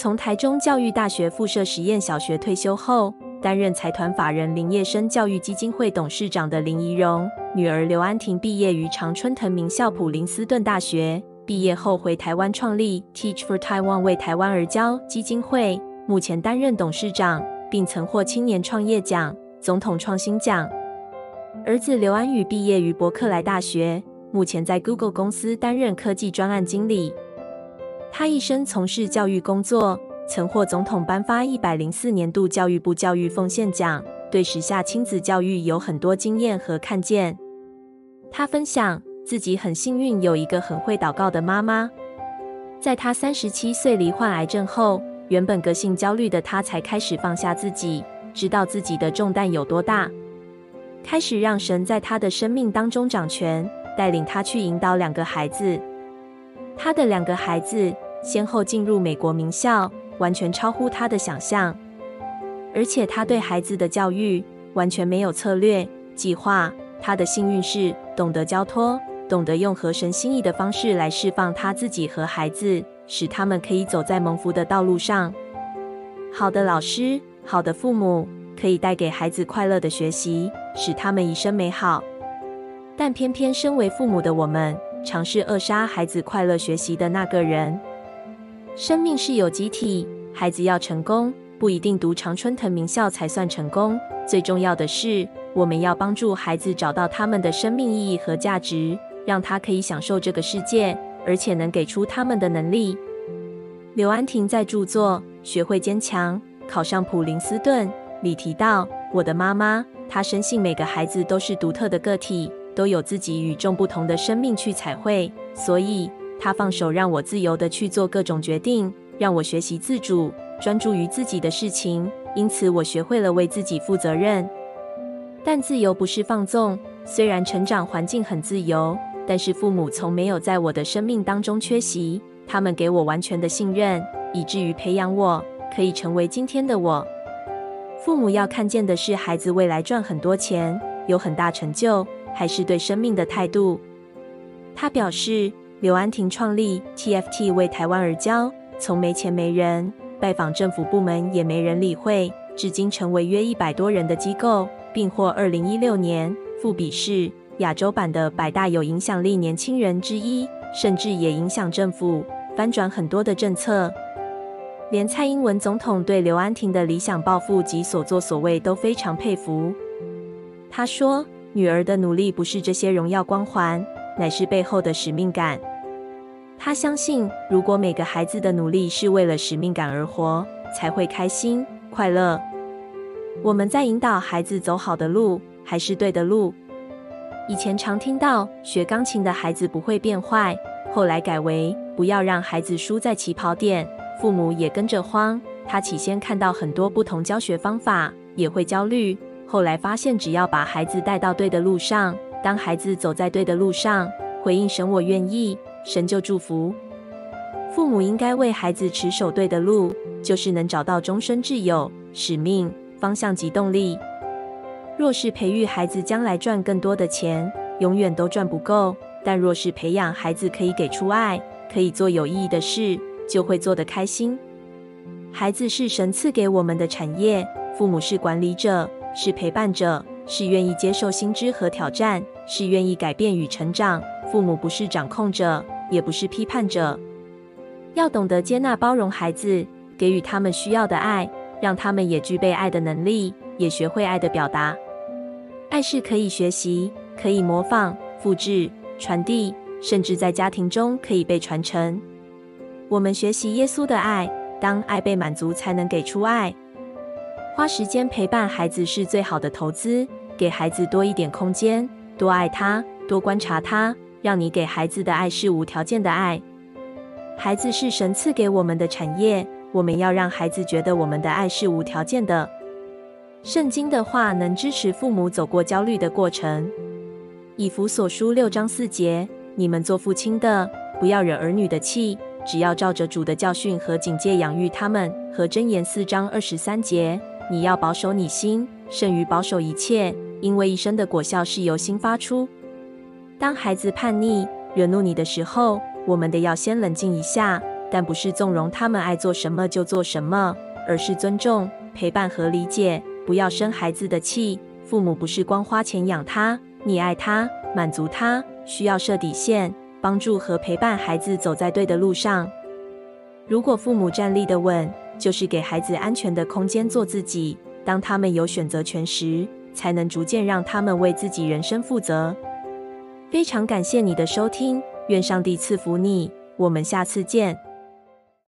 从台中教育大学附设实验小学退休后，担任财团法人林业生教育基金会董事长的林宜容，女儿刘安婷毕业于常春藤名校普林斯顿大学，毕业后回台湾创立 Teach for Taiwan 为台湾而教基金会，目前担任董事长，并曾获青年创业奖、总统创新奖。儿子刘安宇毕业于伯克莱大学，目前在 Google 公司担任科技专案经理。他一生从事教育工作。曾获总统颁发一百零四年度教育部教育奉献奖，对时下亲子教育有很多经验和看见。他分享自己很幸运有一个很会祷告的妈妈。在他三十七岁罹患癌症后，原本个性焦虑的他才开始放下自己，知道自己的重担有多大，开始让神在他的生命当中掌权，带领他去引导两个孩子。他的两个孩子先后进入美国名校。完全超乎他的想象，而且他对孩子的教育完全没有策略计划。他的幸运是懂得交托，懂得用合神心意的方式来释放他自己和孩子，使他们可以走在蒙福的道路上。好的老师，好的父母，可以带给孩子快乐的学习，使他们一生美好。但偏偏身为父母的我们，尝试扼杀孩子快乐学习的那个人。生命是有机体，孩子要成功，不一定读常春藤名校才算成功。最重要的是，我们要帮助孩子找到他们的生命意义和价值，让他可以享受这个世界，而且能给出他们的能力。刘安婷在著作《学会坚强，考上普林斯顿》里提到，我的妈妈，她深信每个孩子都是独特的个体，都有自己与众不同的生命去彩绘，所以。他放手让我自由地去做各种决定，让我学习自主，专注于自己的事情。因此，我学会了为自己负责任。但自由不是放纵。虽然成长环境很自由，但是父母从没有在我的生命当中缺席。他们给我完全的信任，以至于培养我可以成为今天的我。父母要看见的是孩子未来赚很多钱，有很大成就，还是对生命的态度。他表示。刘安婷创立 TFT 为台湾而教，从没钱没人，拜访政府部门也没人理会，至今成为约一百多人的机构，并获二零一六年富比士亚洲版的百大有影响力年轻人之一，甚至也影响政府翻转很多的政策。连蔡英文总统对刘安婷的理想抱负及所作所为都非常佩服。他说：“女儿的努力不是这些荣耀光环。”乃是背后的使命感。他相信，如果每个孩子的努力是为了使命感而活，才会开心快乐。我们在引导孩子走好的路，还是对的路。以前常听到学钢琴的孩子不会变坏，后来改为不要让孩子输在起跑点，父母也跟着慌。他起先看到很多不同教学方法，也会焦虑，后来发现只要把孩子带到对的路上。当孩子走在对的路上，回应神“我愿意”，神就祝福。父母应该为孩子持守对的路，就是能找到终身挚友、使命、方向及动力。若是培育孩子将来赚更多的钱，永远都赚不够；但若是培养孩子可以给出爱，可以做有意义的事，就会做得开心。孩子是神赐给我们的产业，父母是管理者，是陪伴者。是愿意接受新知和挑战，是愿意改变与成长。父母不是掌控者，也不是批判者，要懂得接纳、包容孩子，给予他们需要的爱，让他们也具备爱的能力，也学会爱的表达。爱是可以学习、可以模仿、复制、传递，甚至在家庭中可以被传承。我们学习耶稣的爱，当爱被满足，才能给出爱。花时间陪伴孩子是最好的投资。给孩子多一点空间，多爱他，多观察他，让你给孩子的爱是无条件的爱。孩子是神赐给我们的产业，我们要让孩子觉得我们的爱是无条件的。圣经的话能支持父母走过焦虑的过程。以弗所书六章四节，你们做父亲的，不要惹儿女的气，只要照着主的教训和警戒养育他们。和箴言四章二十三节，你要保守你心，胜于保守一切。因为一生的果效是由心发出。当孩子叛逆、惹怒你的时候，我们得要先冷静一下，但不是纵容他们爱做什么就做什么，而是尊重、陪伴和理解。不要生孩子的气。父母不是光花钱养他，你爱他，满足他，需要设底线，帮助和陪伴孩子走在对的路上。如果父母站立得稳，就是给孩子安全的空间做自己。当他们有选择权时，才能逐渐让他们为自己人生负责。非常感谢你的收听，愿上帝赐福你。我们下次见。